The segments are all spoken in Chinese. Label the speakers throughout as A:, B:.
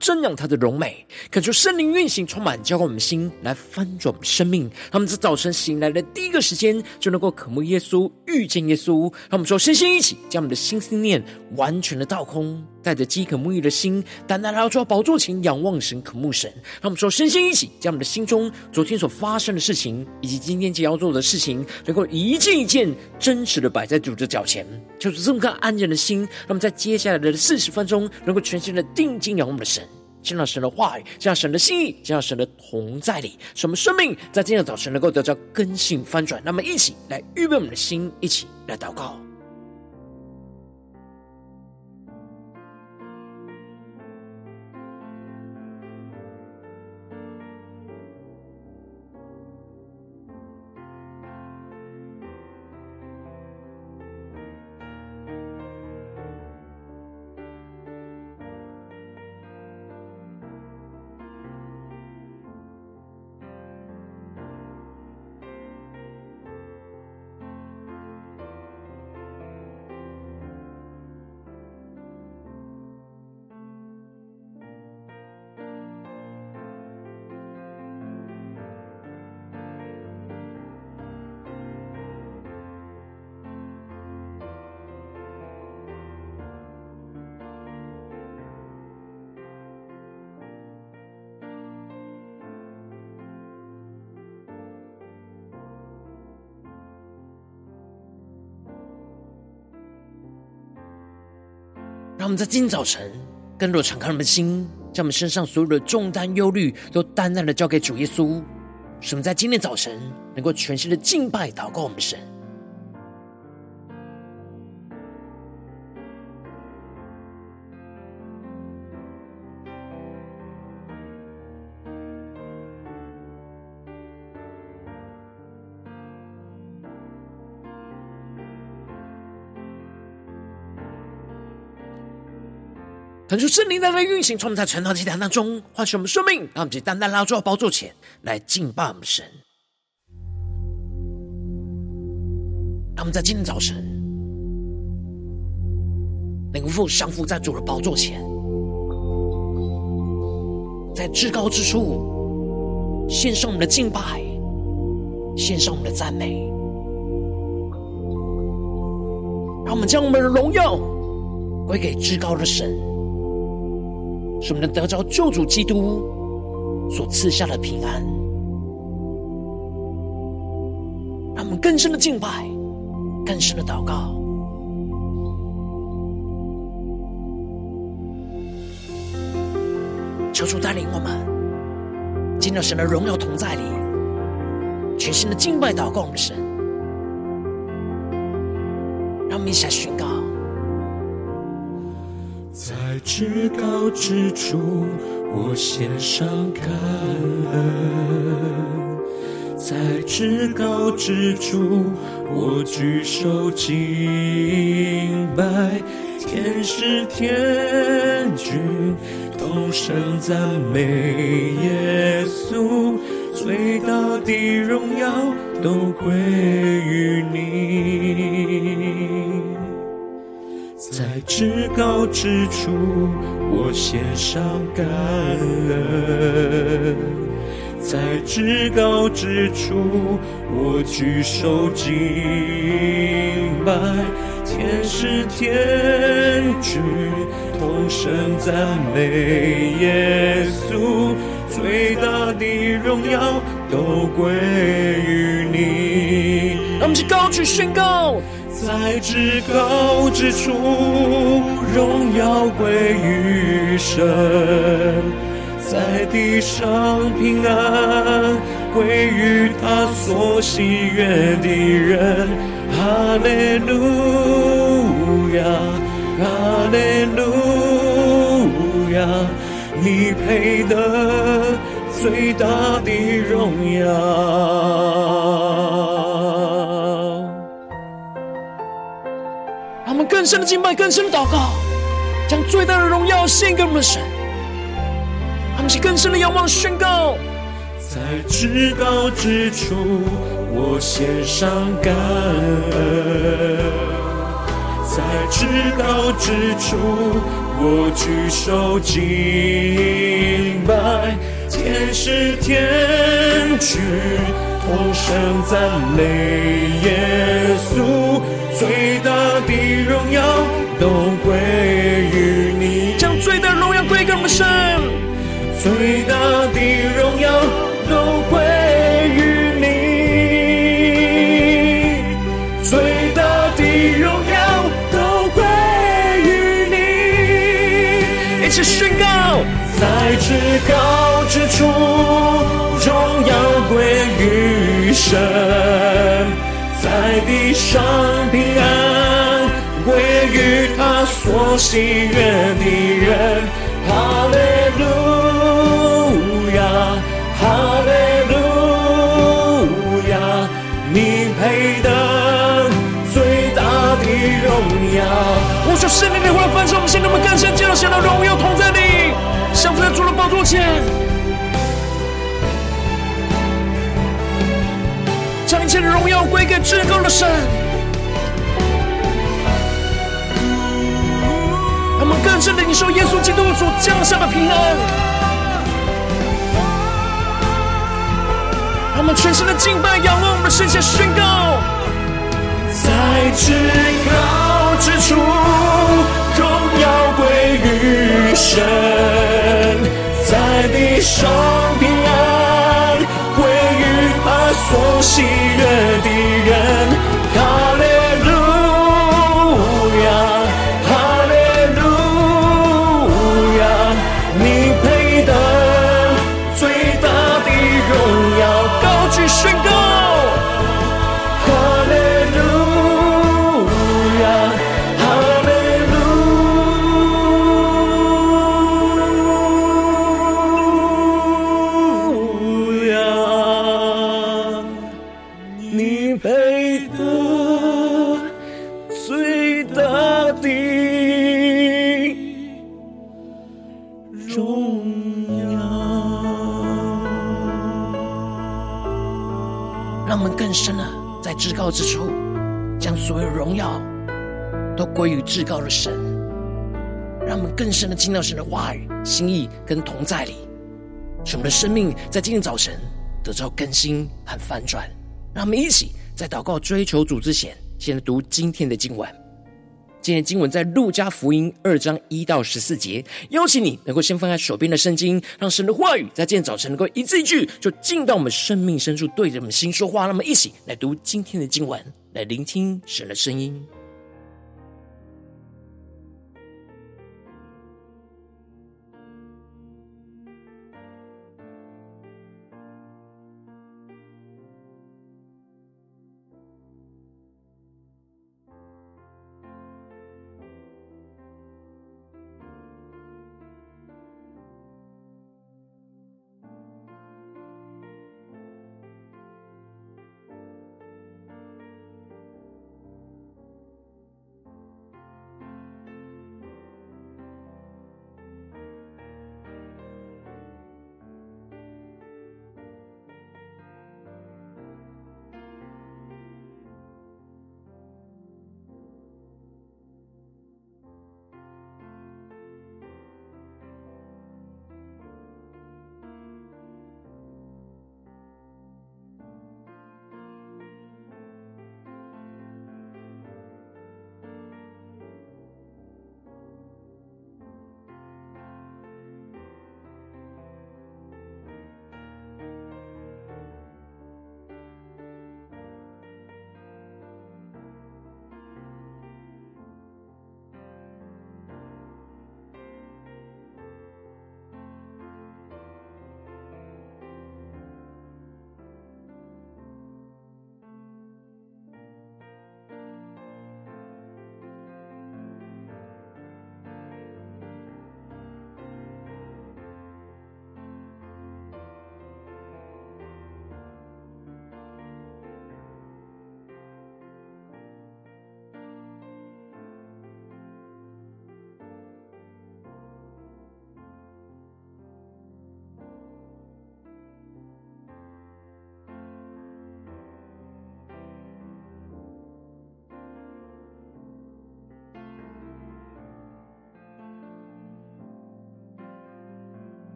A: 瞻仰他的荣美，恳求圣灵运行，充满浇灌我们的心，来翻转我们生命。他们在早晨醒来的第一个时间，就能够渴慕耶稣，遇见耶稣。让我们说，身心一起，将我们的心思念完全的倒空，带着饥渴沐浴的心，单单来到主宝座前，仰望神，渴慕神。让我们说，身心一起，将我们的心中昨天所发生的事情，以及今天即将要做的事情，能够一件一件真实的摆在主的脚前，就是这么个安静的心。让我们在接下来的四十分钟，能够。全心的定睛仰望我们的神，见到神的话语，见到神的心意，见到神的同在里，使我们生命在今天早晨能够得到更新翻转。那么，一起来预备我们的心，一起来祷告。让我们在今天早晨，更多敞开我们的心，将我们身上所有的重担、忧虑，都单单的交给主耶稣。使我们在今天早晨，能够全心的敬拜、祷告我们神。恳求圣灵在这运行，充满在晨祷祭坛当中，唤醒我们生命，让我们以单单来到宝座前来敬拜我们神。他们在今天早晨能够降服在主的宝座前，在至高之处献上我们的敬拜，献上我们的赞美，让我们将我们的荣耀归给至高的神。使我们能得着救主基督所赐下的平安，让我们更深的敬拜，更深的祷告，求主带领我们进到神的荣耀同在里，全新的敬拜祷告我们神，让我们一起来宣告。
B: 至高之处，我献上感恩；在至高之处，我举手敬拜。天使天军同声赞美耶稣，最大的荣耀都归于你。至高之处，我献上感恩；在至高之处，我举手敬拜。天使天军同声赞美耶稣，最大的荣耀都归于你。
A: 让我们去高举宣告。
B: 在至高之处，荣耀归于神；在地上平安归于他所喜悦的人。哈利路亚，哈利路亚，你配得最大的荣耀。
A: 更深的敬拜，更深的祷告，将最大的荣耀献给我们的神。他们是更深的仰望宣告。
B: 在至高之处，我献上感恩；在至高之处，我举手敬拜。天使天军同声赞美耶稣，最大的荣喜悦的人。哈利路亚。哈利路亚，你配得最大的荣耀。
A: 我说圣灵的话，放在我们心中，我们更深见到神的荣耀同在里，像在主的宝座前，将一切的荣耀归给至高的神。我们更深的领受耶稣基督所降下的平安。让我们全身的敬拜，仰望我们的圣洁宣告，
B: 在至高之处，荣耀归于神；在地上平安归于他所喜悦的人。
A: 归于至高的神，让我们更深的进到神的话语、心意跟同在里，使我们的生命在今天早晨得到更新和翻转。让我们一起在祷告、追求主之前，先来读今天的经文。今天经文在路加福音二章一到十四节，邀请你能够先翻开手边的圣经，让神的话语在今天早晨能够一字一句就进到我们生命深处，对着我们心说话。那么，一起来读今天的经文，来聆听神的声音。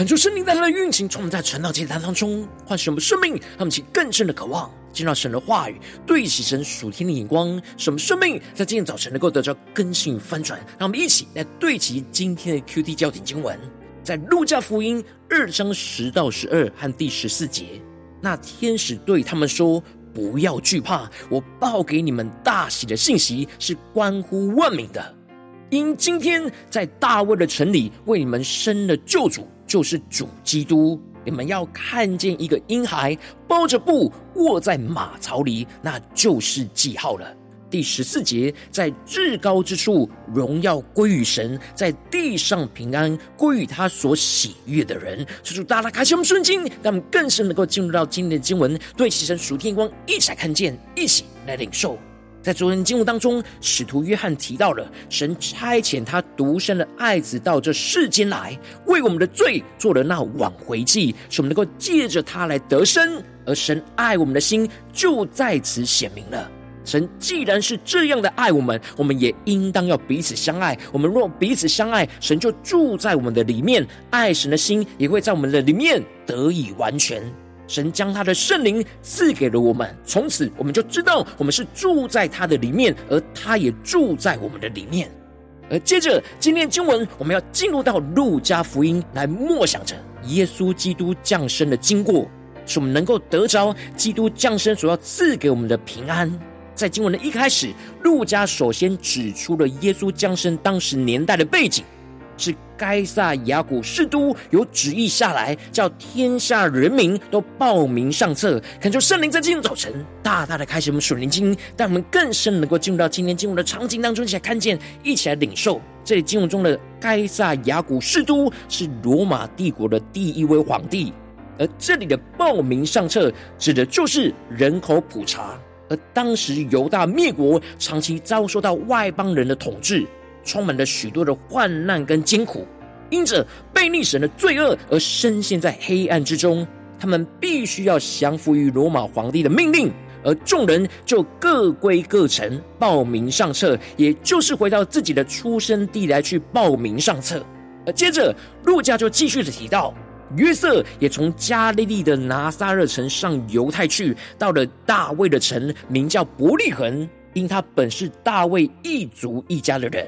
A: 恳求圣灵在他的运行，充满在传道祭坛当中，唤醒我们生命，让我们起更深的渴望，见到神的话语，对齐神属天的眼光，使我们生命在今天早晨能够得到更新与翻转。让我们一起来对齐今天的 QT 焦点经文，在路加福音二章十到十二和第十四节。那天使对他们说：“不要惧怕，我报给你们大喜的信息是关乎万民的。”因今天在大卫的城里为你们生了救主，就是主基督。你们要看见一个婴孩包着布卧在马槽里，那就是记号了。第十四节，在至高之处荣耀归于神，在地上平安归于他所喜悦的人。求主大大开启我们圣经，让我们更深能够进入到今天的经文，对齐神属天光，一起来看见，一起来领受。在昨天经文当中，使徒约翰提到了神差遣他独生的爱子到这世间来，为我们的罪做了那挽回祭，使我们能够借着他来得生。而神爱我们的心就在此显明了。神既然是这样的爱我们，我们也应当要彼此相爱。我们若彼此相爱，神就住在我们的里面，爱神的心也会在我们的里面得以完全。神将他的圣灵赐给了我们，从此我们就知道我们是住在他的里面，而他也住在我们的里面。而接着今天经文，我们要进入到路加福音来默想着耶稣基督降生的经过，使我们能够得着基督降生所要赐给我们的平安。在经文的一开始，路加首先指出了耶稣降生当时年代的背景。是该撒亚古士都有旨意下来，叫天下人民都报名上册。恳求圣灵在今天早晨大大的开启我们属灵经，让我们更深能够进入到今天经文的场景当中，一起来看见，一起来领受。这里经文中的该撒亚古士都是罗马帝国的第一位皇帝，而这里的报名上册指的就是人口普查。而当时犹大灭国，长期遭受到外邦人的统治。充满了许多的患难跟艰苦，因着悖逆神的罪恶而深陷在黑暗之中。他们必须要降服于罗马皇帝的命令，而众人就各归各城报名上册，也就是回到自己的出生地来去报名上册。而接着路加就继续的提到，约瑟也从加利利的拿撒勒城上犹太去，到了大卫的城，名叫伯利恒，因他本是大卫一族一家的人。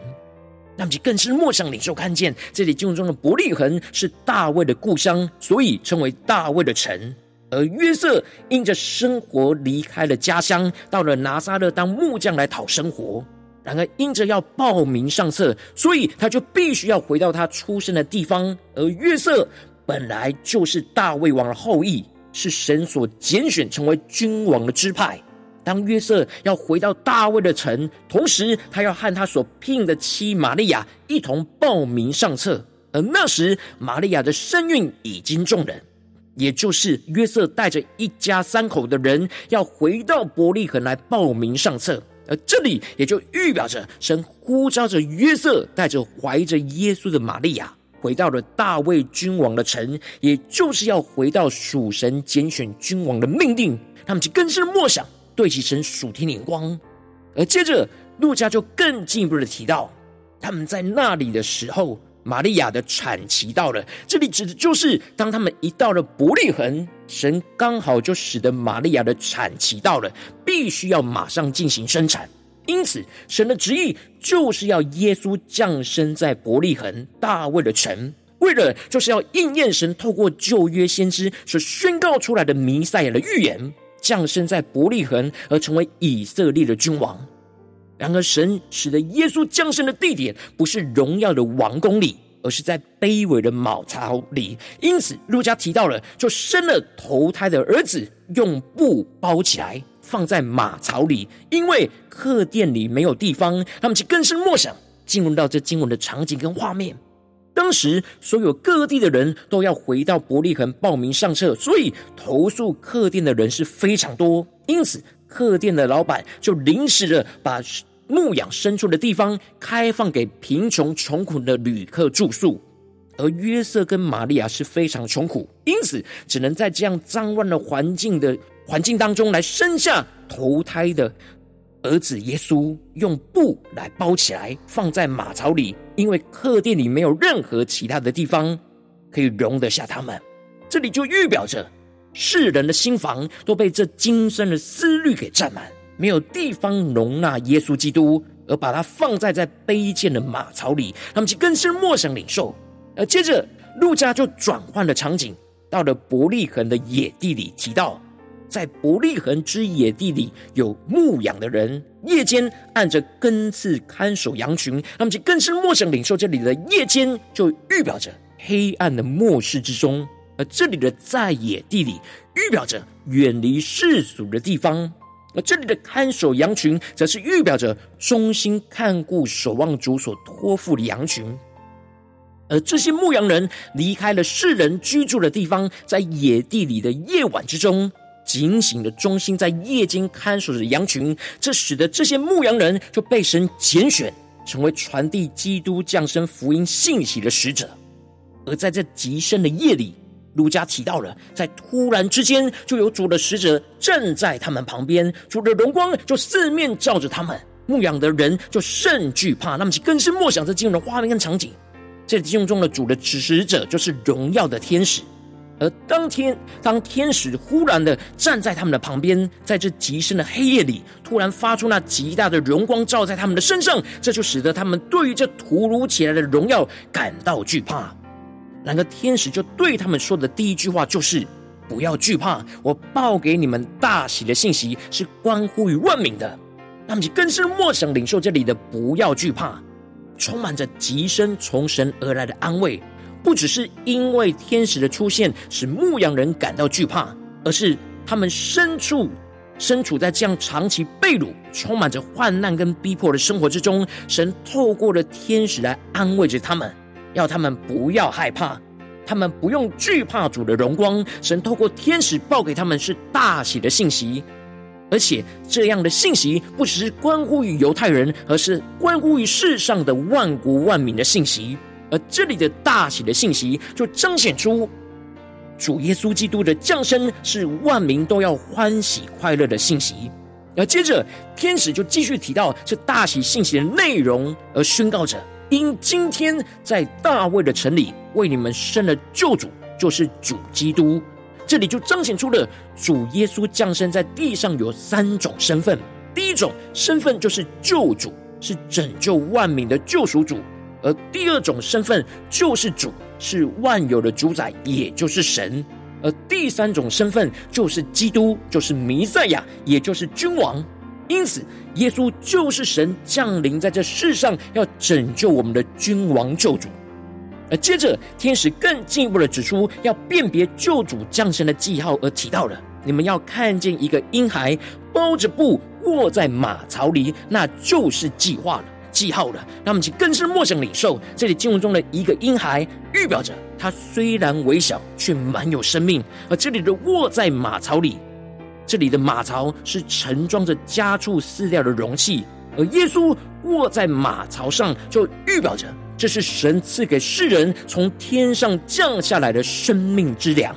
A: 那么就更是莫想领受看见，这里经文中的伯利恒是大卫的故乡，所以称为大卫的城。而约瑟因着生活离开了家乡，到了拿撒勒当木匠来讨生活。然而因着要报名上册，所以他就必须要回到他出生的地方。而约瑟本来就是大卫王的后裔，是神所拣选成为君王的支派。当约瑟要回到大卫的城，同时他要和他所聘的妻玛利亚一同报名上册。而那时玛利亚的身孕已经重人，也就是约瑟带着一家三口的人要回到伯利恒来报名上册。而这里也就预表着神呼召着约瑟带着怀着耶稣的玛利亚回到了大卫君王的城，也就是要回到属神拣选君王的命令。他们就更深默想。对齐神属天的光，而接着路加就更进一步的提到，他们在那里的时候，玛利亚的产期到了。这里指的就是当他们一到了伯利恒，神刚好就使得玛利亚的产期到了，必须要马上进行生产。因此，神的旨意就是要耶稣降生在伯利恒大卫的城，为了就是要应验神透过旧约先知所宣告出来的弥赛亚的预言。降生在伯利恒，而成为以色列的君王。然而，神使得耶稣降生的地点不是荣耀的王宫里，而是在卑微的马槽里。因此，路加提到了，就生了头胎的儿子，用布包起来，放在马槽里，因为客店里没有地方。他们就更深默想，进入到这经文的场景跟画面。当时所有各地的人都要回到伯利恒报名上册，所以投诉客店的人是非常多。因此，客店的老板就临时的把牧养牲畜的地方开放给贫穷穷苦的旅客住宿。而约瑟跟玛利亚是非常穷苦，因此只能在这样脏乱的环境的环境当中来生下投胎的。儿子耶稣用布来包起来，放在马槽里，因为客店里没有任何其他的地方。可以容得下他们。这里就预表着世人的心房都被这今生的思虑给占满，没有地方容纳耶稣基督，而把他放在在卑贱的马槽里，他们就更是莫想领受。而接着路加就转换了场景，到了伯利恒的野地里，提到。在伯利恒之野地里有牧羊的人，夜间按着根刺看守羊群。他们就更是默想领受这里的夜间，就预表着黑暗的末世之中；而这里的在野地里，预表着远离世俗的地方；而这里的看守羊群，则是预表着忠心看顾、守望主所托付的羊群。而这些牧羊人离开了世人居住的地方，在野地里的夜晚之中。警醒的忠心在夜间看守着羊群，这使得这些牧羊人就被神拣选，成为传递基督降生福音信息的使者。而在这极深的夜里，路加提到了，在突然之间，就有主的使者站在他们旁边，主的荣光就四面照着他们，牧羊的人就甚惧怕，那么就更是默想这经文的画面跟场景。这经文中的主的指使者就是荣耀的天使。而当天，当天使忽然的站在他们的旁边，在这极深的黑夜里，突然发出那极大的荣光，照在他们的身上，这就使得他们对于这突如其来的荣耀感到惧怕。然而，天使就对他们说的第一句话就是：“不要惧怕，我报给你们大喜的信息是关乎于万民的。”他们就更是默想领受这里的“不要惧怕”，充满着极深从神而来的安慰。不只是因为天使的出现使牧羊人感到惧怕，而是他们身处身处在这样长期被掳、充满着患难跟逼迫的生活之中，神透过了天使来安慰着他们，要他们不要害怕，他们不用惧怕主的荣光。神透过天使报给他们是大喜的信息，而且这样的信息不只是关乎于犹太人，而是关乎于世上的万国万民的信息。而这里的大喜的信息，就彰显出主耶稣基督的降生是万民都要欢喜快乐的信息。而接着，天使就继续提到这大喜信息的内容，而宣告着：因今天在大卫的城里为你们生了救主，就是主基督。这里就彰显出了主耶稣降生在地上有三种身份。第一种身份就是救主，是拯救万民的救赎主。而第二种身份就是主，是万有的主宰，也就是神；而第三种身份就是基督，就是弥赛亚，也就是君王。因此，耶稣就是神降临在这世上，要拯救我们的君王救主。而接着，天使更进一步的指出，要辨别救主降生的记号，而提到了：你们要看见一个婴孩包着布卧在马槽里，那就是计划了。记号了，那么就更是默想领受这里经文中的一个婴孩，预表着他虽然微小，却满有生命。而这里的卧在马槽里，这里的马槽是盛装着家畜饲料的容器，而耶稣卧在马槽上，就预表着这是神赐给世人从天上降下来的生命之粮。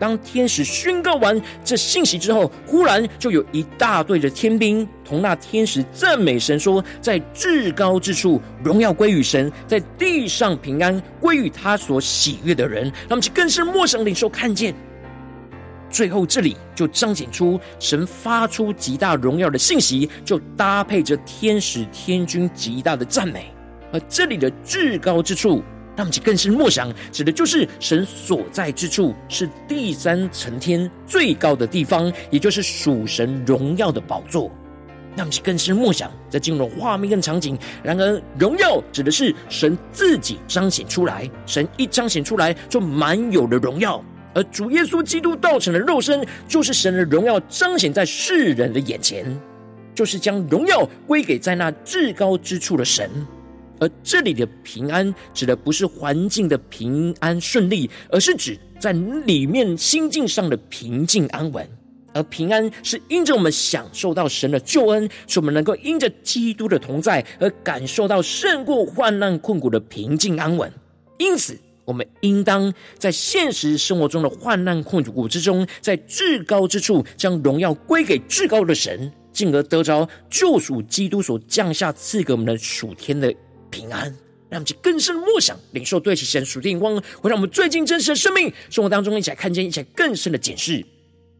A: 当天使宣告完这信息之后，忽然就有一大队的天兵同那天使赞美神，说：“在至高之处荣耀归于神，在地上平安归于他所喜悦的人。”他们就更是默想领受看见。最后这里就彰显出神发出极大荣耀的信息，就搭配着天使天军极大的赞美。而这里的至高之处。那么，更是默想，指的就是神所在之处是第三层天最高的地方，也就是属神荣耀的宝座。那么，更是默想，在进入画面跟场景。然而，荣耀指的是神自己彰显出来，神一彰显出来，就满有了荣耀。而主耶稣基督道成的肉身，就是神的荣耀彰显在世人的眼前，就是将荣耀归给在那至高之处的神。而这里的平安，指的不是环境的平安顺利，而是指在里面心境上的平静安稳。而平安是因着我们享受到神的救恩，使我们能够因着基督的同在而感受到胜过患难困苦的平静安稳。因此，我们应当在现实生活中的患难困苦之中，在至高之处将荣耀归给至高的神，进而得着救赎基督所降下赐给我们的属天的。平安，让我们去更深的默想、领受对齐神属定光，会让我们最近真实的生命生活当中一起来看见，一起来更深的检视。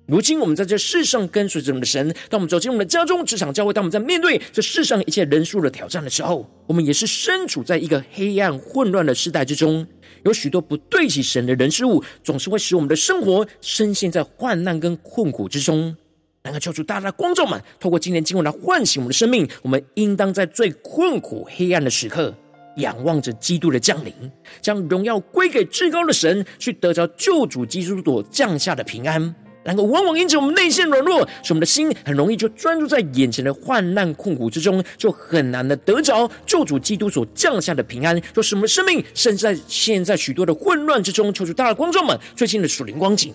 A: 如今我们在这世上跟随着我们的神，当我们走进我们的家中、职场、教会，当我们在面对这世上一切人数的挑战的时候，我们也是身处在一个黑暗混乱的时代之中，有许多不对齐神的人事物，总是会使我们的生活深陷在患难跟困苦之中。然而，求主大大的光照们，透过今天经文来唤醒我们的生命，我们应当在最困苦黑暗的时刻，仰望着基督的降临，将荣耀归给至高的神，去得着救主基督所降下的平安。然而，往往因着我们内心软弱，使我们的心很容易就专注在眼前的患难困苦之中，就很难的得着救主基督所降下的平安，就使我们的生命甚至在现在许多的混乱之中。求主大大光照们最近的属灵光景，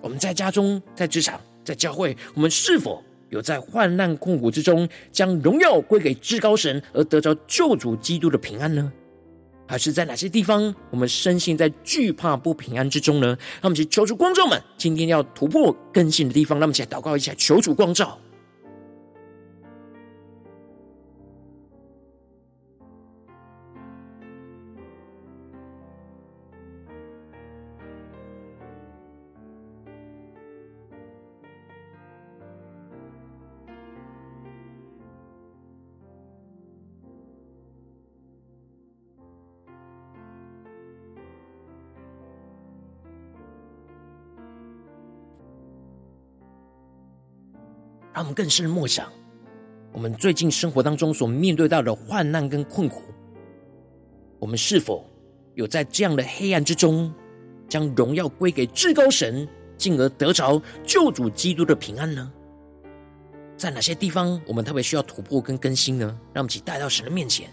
A: 我们在家中、在职场、在教会，我们是否有在患难困苦之中，将荣耀归给至高神，而得着救主基督的平安呢？还是在哪些地方，我们深陷在惧怕不平安之中呢？让我们去求主光照们，今天要突破更新的地方，让我们一起来祷告一下，求主光照。让我们更深的默想，我们最近生活当中所面对到的患难跟困苦，我们是否有在这样的黑暗之中，将荣耀归给至高神，进而得着救主基督的平安呢？在哪些地方我们特别需要突破跟更新呢？让我们一起带到神的面前。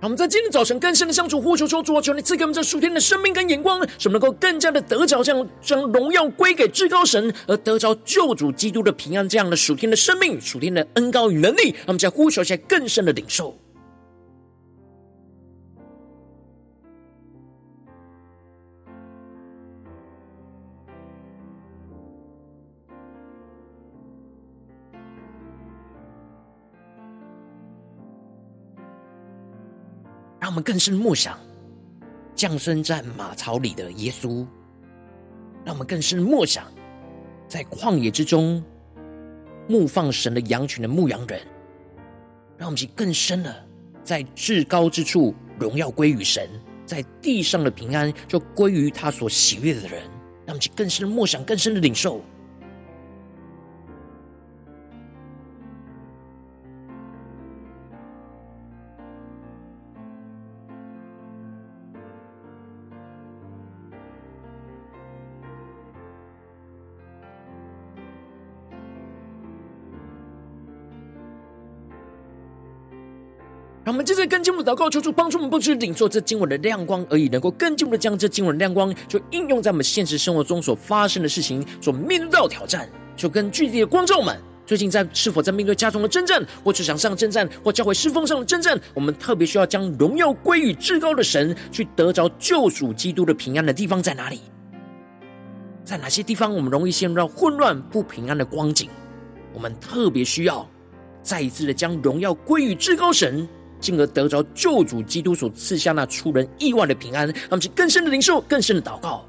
A: 让我们在今天早晨更深的相处，呼求说主啊，求你赐给我们这属天的生命跟眼光，使我们能够更加的得着这样将荣耀归给至高神，而得着救主基督的平安，这样的属天的生命、属天的恩高与能力。让我们在呼求下更深的领受。让我们更深默想降生在马槽里的耶稣，让我们更深默想在旷野之中牧放神的羊群的牧羊人，让我们去更深的在至高之处荣耀归于神，在地上的平安就归于他所喜悦的人，让我们去更深的默想，更深的领受。我们接着更进步祷告，求主帮助我们，不只领受这经文的亮光而已，能够更进一步的将这经文的亮光，就应用在我们现实生活中所发生的事情，所面对到的挑战，就跟具体的光照们。最近在是否在面对家中的征战，或职场上的征战，或教会侍奉上的征战，我们特别需要将荣耀归于至高的神，去得着救赎基督的平安的地方在哪里？在哪些地方我们容易陷入到混乱不平安的光景？我们特别需要再一次的将荣耀归于至高神。进而得着救主基督所赐下那出人意外的平安，让我们更深的领受，更深的祷告。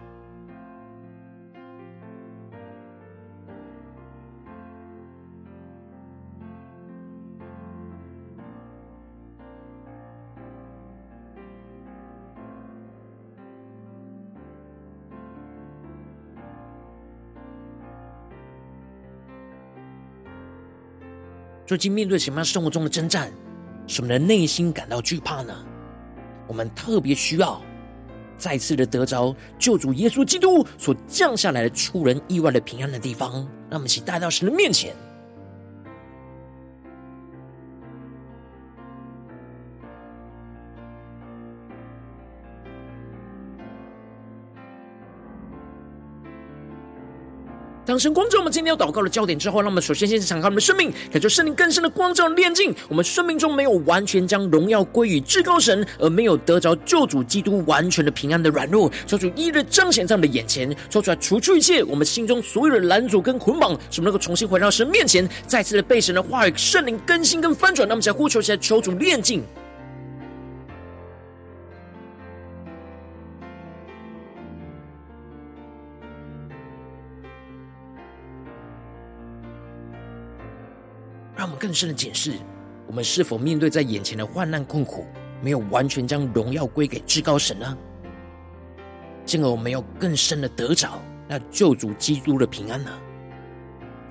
A: 最近面对什么样生活中的征战？使我们的内心感到惧怕呢？我们特别需要再次的得着救主耶稣基督所降下来的出人意外的平安的地方，让我们一起带到神的面前。当神光照我们今天要祷告的焦点之后，让我们首先先敞开我们的生命，感受圣灵更深的光照炼净。我们生命中没有完全将荣耀归于至高神，而没有得着救主基督完全的平安的软弱，求主一日彰显在我们的眼前，说出来除去一切我们心中所有的拦阻跟捆绑，使我们能够重新回到神面前，再次的被神的话语、圣灵更新跟翻转。那么，在呼求起来，求主炼净。让我们更深的检视，我们是否面对在眼前的患难困苦，没有完全将荣耀归给至高神呢？进而我们要更深的得着那救主基督的平安呢？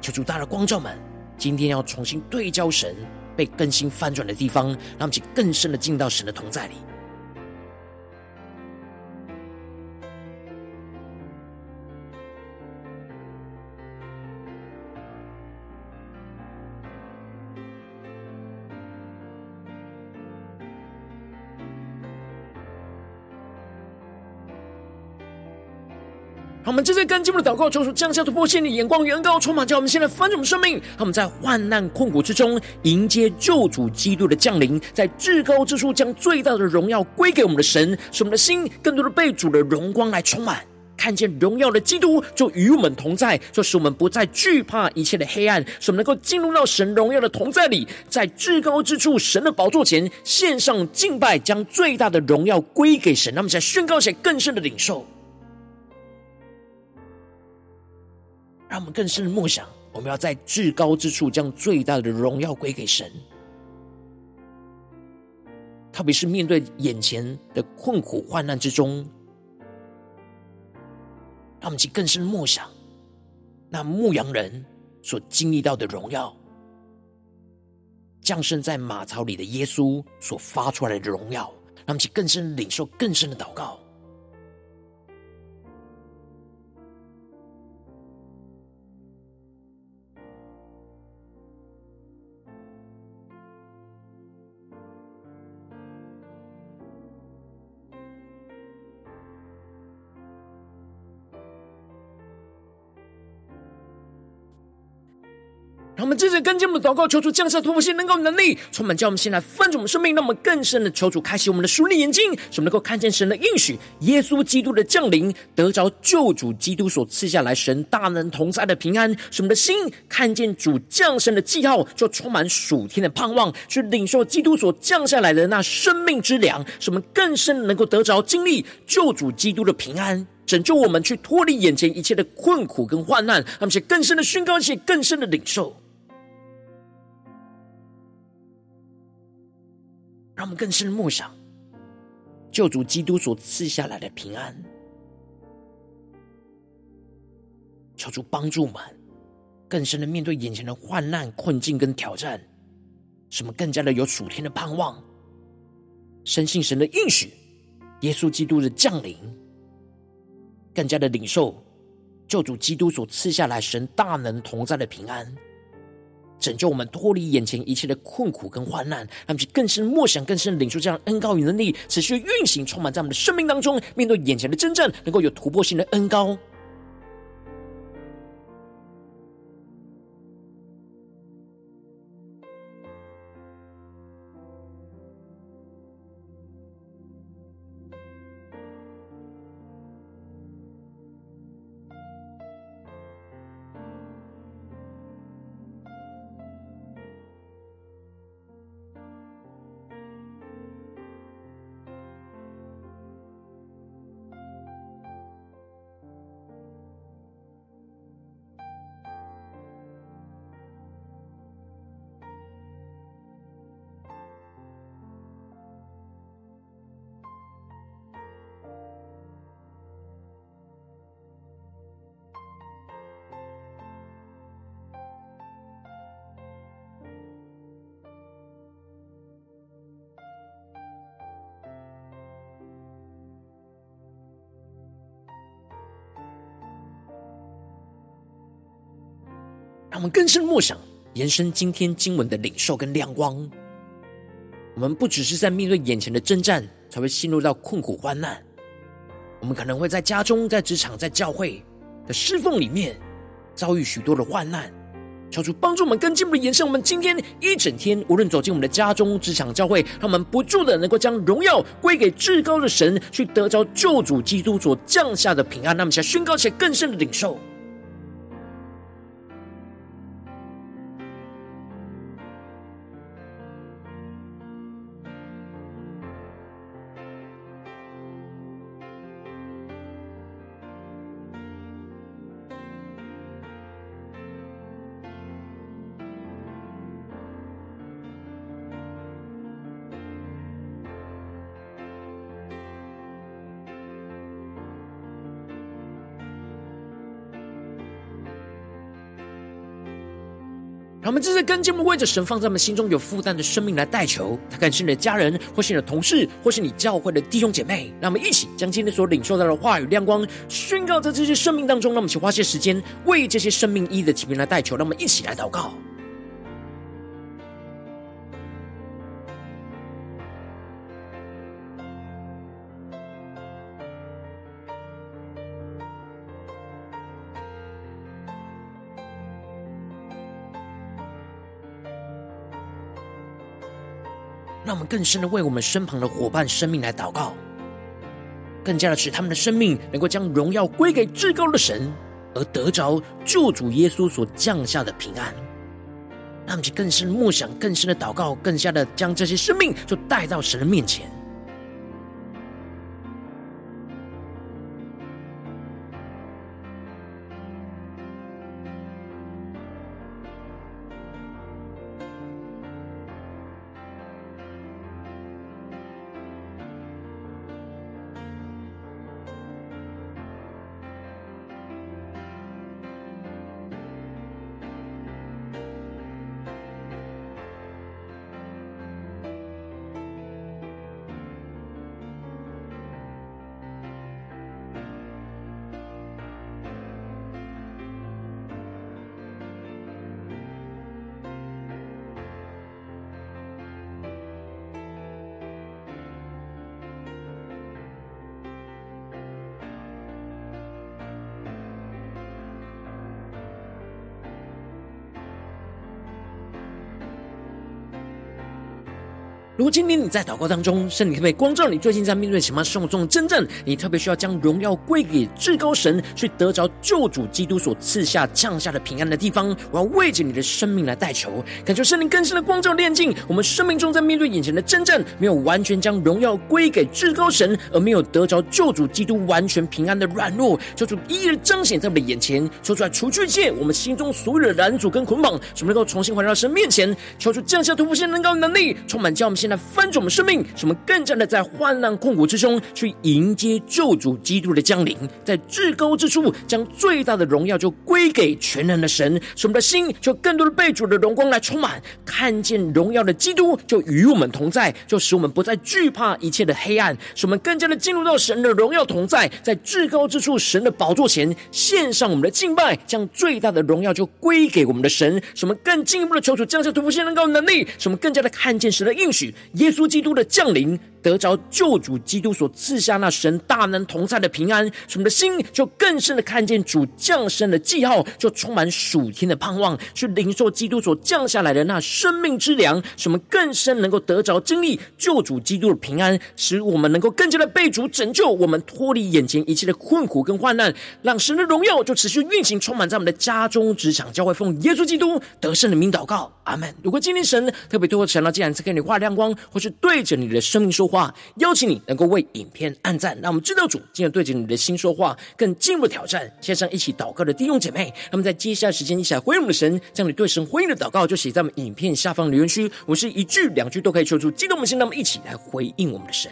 A: 求主大的光照们，今天要重新对焦神被更新翻转的地方，让我们更深的进到神的同在里。我们正在跟进我们的祷告，求主降下突破性的眼光与恩膏，充满，叫我们现在翻转我们生命。让我们在患难困苦之中迎接救主基督的降临，在至高之处将最大的荣耀归给我们的神，使我们的心更多的被主的荣光来充满，看见荣耀的基督就与我们同在，就使我们不再惧怕一切的黑暗，使我们能够进入到神荣耀的同在里，在至高之处神的宝座前献上敬拜，将最大的荣耀归给神。让我们在宣告起来更深的领受。让我们更深的默想，我们要在至高之处将最大的荣耀归给神。特别是面对眼前的困苦患难之中，让我们去更深的默想，那牧羊人所经历到的荣耀，降生在马槽里的耶稣所发出来的荣耀，让我们去更深领受更深的祷告。着跟进我们的祷告，求主降下突破性、能够能力，充满叫我们先来翻转我们生命，让我们更深的求主开启我们的属灵眼睛，使我们能够看见神的应许，耶稣基督的降临，得着救主基督所赐下来神大能同在的平安，使我们的心看见主降生的记号，就充满属天的盼望，去领受基督所降下来的那生命之粮，使我们更深能够得着经历救主基督的平安，拯救我们去脱离眼前一切的困苦跟患难，让我们更深的宣告，且更深的领受。让我们更深的默想，救主基督所赐下来的平安，求主帮助我们更深的面对眼前的患难、困境跟挑战，使我们更加的有属天的盼望，深信神的应许，耶稣基督的降临，更加的领受救主基督所赐下来神大能同在的平安。拯救我们脱离眼前一切的困苦跟患难，让我们去更深默想、更深领受这样恩高与能力，持续运行，充满在我们的生命当中。面对眼前的真正，能够有突破性的恩高。我们更深默想，延伸今天经文的领受跟亮光。我们不只是在面对眼前的征战，才会陷入到困苦患难。我们可能会在家中、在职场、在教会的侍奉里面，遭遇许多的患难。求主帮助我们更进一步延伸，我们今天一整天，无论走进我们的家中、职场、教会，让我们不住的能够将荣耀归给至高的神，去得着救主基督所降下的平安。那么，想宣告起来更深的领受。我们这次跟进，为着神放在我们心中有负担的生命来代求，他可能是你的家人，或是你的同事，或是你教会的弟兄姐妹。让我们一起将今天所领受到的话语亮光宣告在这些生命当中。让我们一起花些时间为这些生命一的疾病来代求。让我们一起来祷告。让我们更深的为我们身旁的伙伴生命来祷告，更加的使他们的生命能够将荣耀归给至高的神，而得着救主耶稣所降下的平安。让我们更深的默想，更深的祷告，更加的将这些生命就带到神的面前。如今天你在祷告当中，圣灵特别光照你，最近在面对什么生活中的真正，你特别需要将荣耀归给至高神，去得着救主基督所赐下降下的平安的地方，我要为着你的生命来代求，感受圣灵更深的光照炼净我们生命中在面对眼前的真正，没有完全将荣耀归给至高神，而没有得着救主基督完全平安的软弱，求主一一彰显在我们的眼前，说出来除去一切我们心中所有的拦阻跟捆绑，使我们能够重新回到神面前，求主降下突破性能高能力，充满叫我们现。来翻转我们生命，使我们更加的在患难困苦之中去迎接救主基督的降临，在至高之处将最大的荣耀就归给全能的神，使我们的心就更多的被主的荣光来充满，看见荣耀的基督就与我们同在，就使我们不再惧怕一切的黑暗，使我们更加的进入到神的荣耀同在，在至高之处神的宝座前献上我们的敬拜，将最大的荣耀就归给我们的神，使我们更进一步的求主降下突破性能高能力，使我们更加的看见神的应许。耶稣基督的降临，得着救主基督所赐下那神大能同在的平安，使我们的心就更深的看见主降生的记号，就充满属天的盼望，去领受基督所降下来的那生命之粮，使我们更深能够得着经历救主基督的平安，使我们能够更加的被主拯救，我们脱离眼前一切的困苦跟患难，让神的荣耀就持续运行，充满在我们的家中、职场、教会，奉耶稣基督得胜的名祷告，阿门。如果今天神特别透过神了，既然赐给你画亮光，或是对着你的生命说话，邀请你能够为影片按赞，让我们知道主今天对着你的心说话，更进一步挑战线上一起祷告的弟兄姐妹。那么在接下来时间一起来回应我们的神，将你对神回应的祷告就写在我们影片下方留言区，我是一句两句都可以说出，激动的心，那么一起来回应我们的神。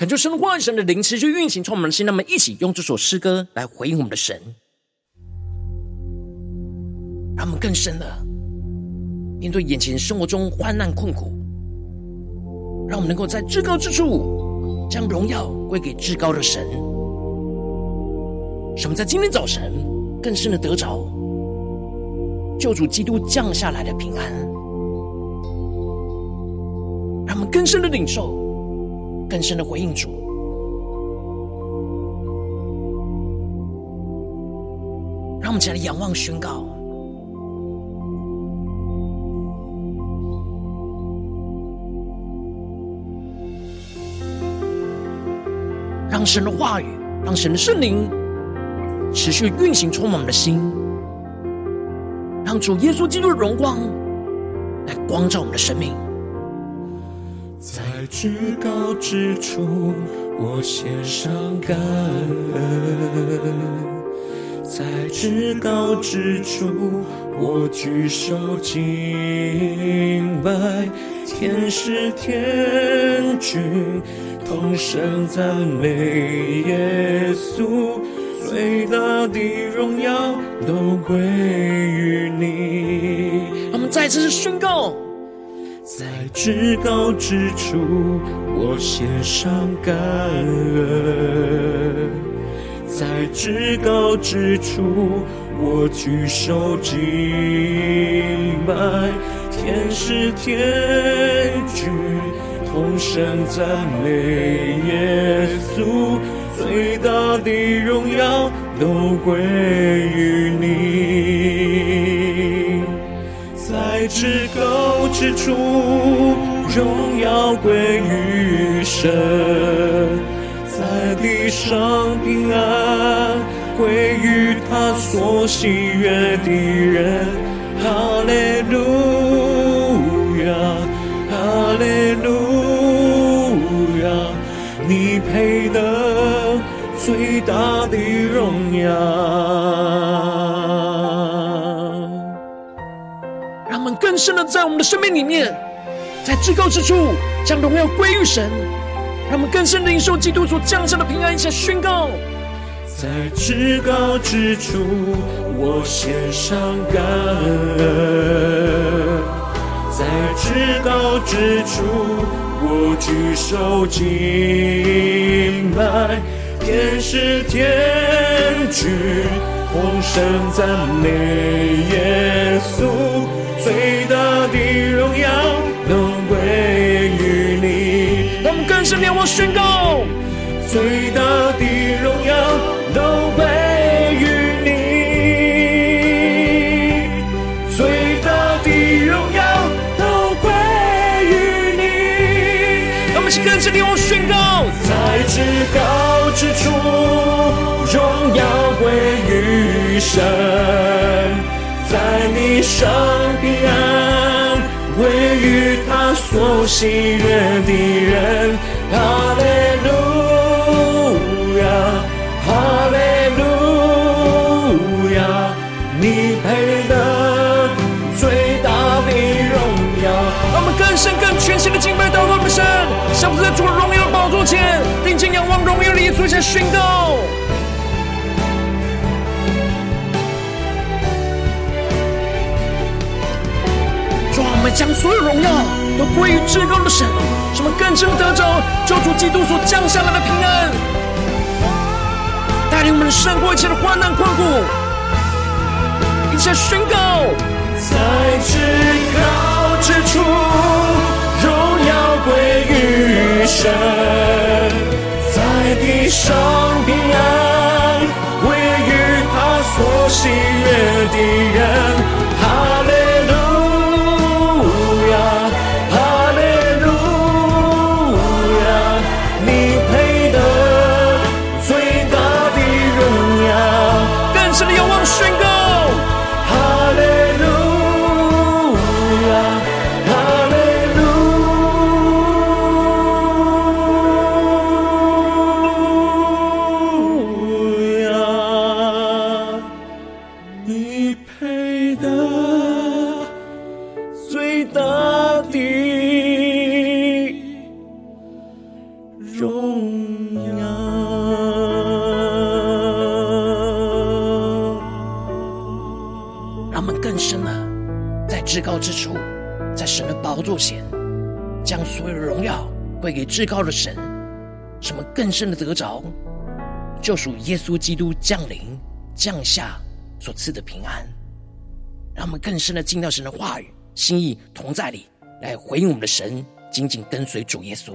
A: 恳求神的话语、神的灵持续运行，充满的心。让我们一起用这首诗歌来回应我们的神，让我们更深的面对眼前生活中患难困苦，让我们能够在至高之处将荣耀归给至高的神。使我们在今天早晨更深的得着救主基督降下来的平安，让我们更深的领受，更深的回应主。让我们起来仰望宣告。让神的话语，让神的圣灵持续运行，充满我们的心，让主耶稣基督的荣光来光照我们的生命。
B: 在至高之处，我献上感恩；在至高之处，我举手敬拜，天使天军。同声赞美耶稣，最大的荣耀都归于你。
A: 我们再次宣告，
B: 在至高之处，我献上感恩；在至高之处，我举手敬拜，天使天军。同声赞美耶稣，最大的荣耀都归于你。至高之处，荣耀归于神；在地上平安，归于他所喜悦的人。哈利路亚，哈利路亚。你配得最大的荣耀。
A: 更深的在我们的生命里面，在至高之处将荣耀归于神。让我们更深的领受基督所降下的平安，一起宣告：
B: 在至高之处，我献上感恩；在至高之处。我举手敬拜，天使天军同声赞美耶稣，最大的荣耀都归于你。
A: 我们更深仰望宣告，
B: 最大的荣耀都神；在地上平安，归于他所喜悦的人。哈利路亚，哈利路亚，你配得最大的荣耀。
A: 让我们更深、更全新的敬拜，祷告我们神。像不在主荣耀的宝座前，定睛仰望荣耀的耶稣，下宣告。将所有荣耀都归于至高的神，什么更深得着救主基督所降下来的平安，带领我们胜过一切的患难困苦。一切宣告，
B: 在至高之处。荣耀归于神，在地上平安，归于他所喜悦的
A: 给至高的神。什么更深的得着，就属耶稣基督降临降下所赐的平安，让我们更深的进到神的话语、心意同在里，来回应我们的神，紧紧跟随主耶稣。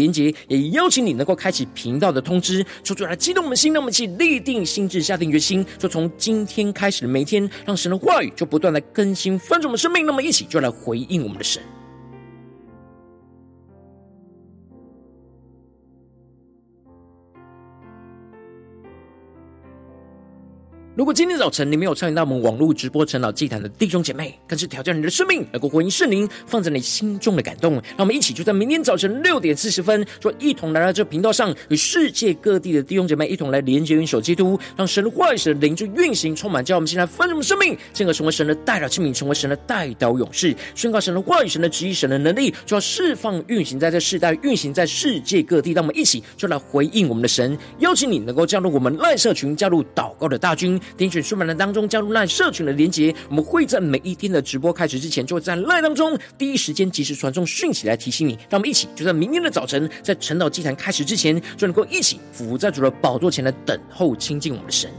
A: 连结，也邀请你能够开启频道的通知，说出来激动我们的心，让我们一起立定心智，下定决心，就从今天开始的每一天，让神的话语就不断的更新翻转我们生命，那么一起就来回应我们的神。如果今天早晨你没有参与到我们网络直播晨祷祭坛的弟兄姐妹，更是挑战你的生命，能够回应圣灵放在你心中的感动。让我们一起就在明天早晨六点四十分，就一同来到这频道上，与世界各地的弟兄姐妹一同来连接、云手基督，让神的话语、神的灵就运行充满，叫我们现在丰盛生命，进而成为神的代表器皿，成为神的代表勇士，宣告神的话语、神的旨意、神的能力，就要释放、运行在这世代，运行在世界各地。让我们一起就来回应我们的神，邀请你能够加入我们赖社群，加入祷告的大军。点选书本的当中加入那社群的连结，我们会在每一天的直播开始之前，就会在那当中第一时间及时传送讯息来提醒你。让我们一起就在明天的早晨，在晨岛祭坛开始之前，就能够一起俯在主的宝座前来等候亲近我们的神。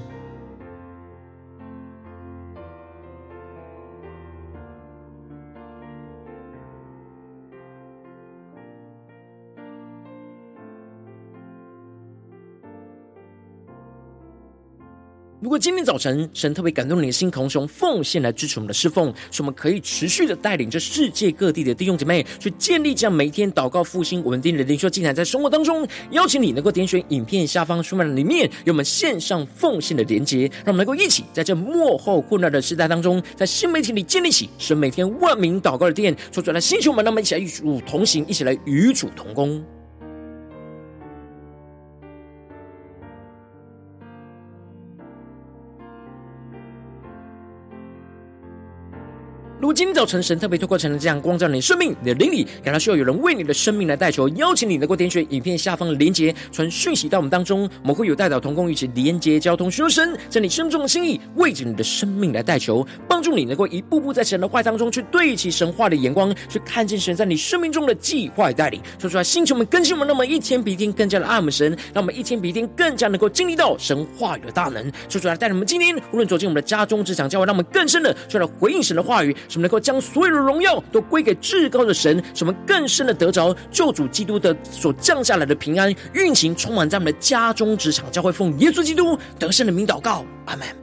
A: 如果今天早晨神特别感动你的心，同时用奉献来支持我们的侍奉，使我们可以持续的带领着世界各地的弟兄姐妹去建立这样每天祷告复兴稳定的灵修祭坛，在生活当中，邀请你能够点选影片下方书本里面有我们线上奉献的连结，让我们能够一起在这幕后混乱的时代当中，在新媒体里建立起神每天万名祷告的殿，说出来，星球们，让我们一起来与主同行，一起来与主同工。今天早晨神特别透过成了这样光照你的生命，你的灵。里感到需要有人为你的生命来代求，邀请你能够点选影片下方的连结，传讯息到我们当中，我们会有代表同工一起连结交通，寻求神在你生命中的心意，为着你的生命来代求，帮助你能够一步步在神的话当中去对齐神话的眼光，去看见神在你生命中的计划带领。说出来，星球们更新我们，那么一天比一天更加的爱我们神，让我们一天比一天更加能够经历到神话语的大能。说出来，带领我们今天无论走进我们的家中、职场、教会，让我们更深的就来回应神的话语。使我能够将所有的荣耀都归给至高的神，什么更深的得着救主基督的所降下来的平安运行，充满在我们的家中、职场、教会，奉耶稣基督得胜的名祷告，阿门。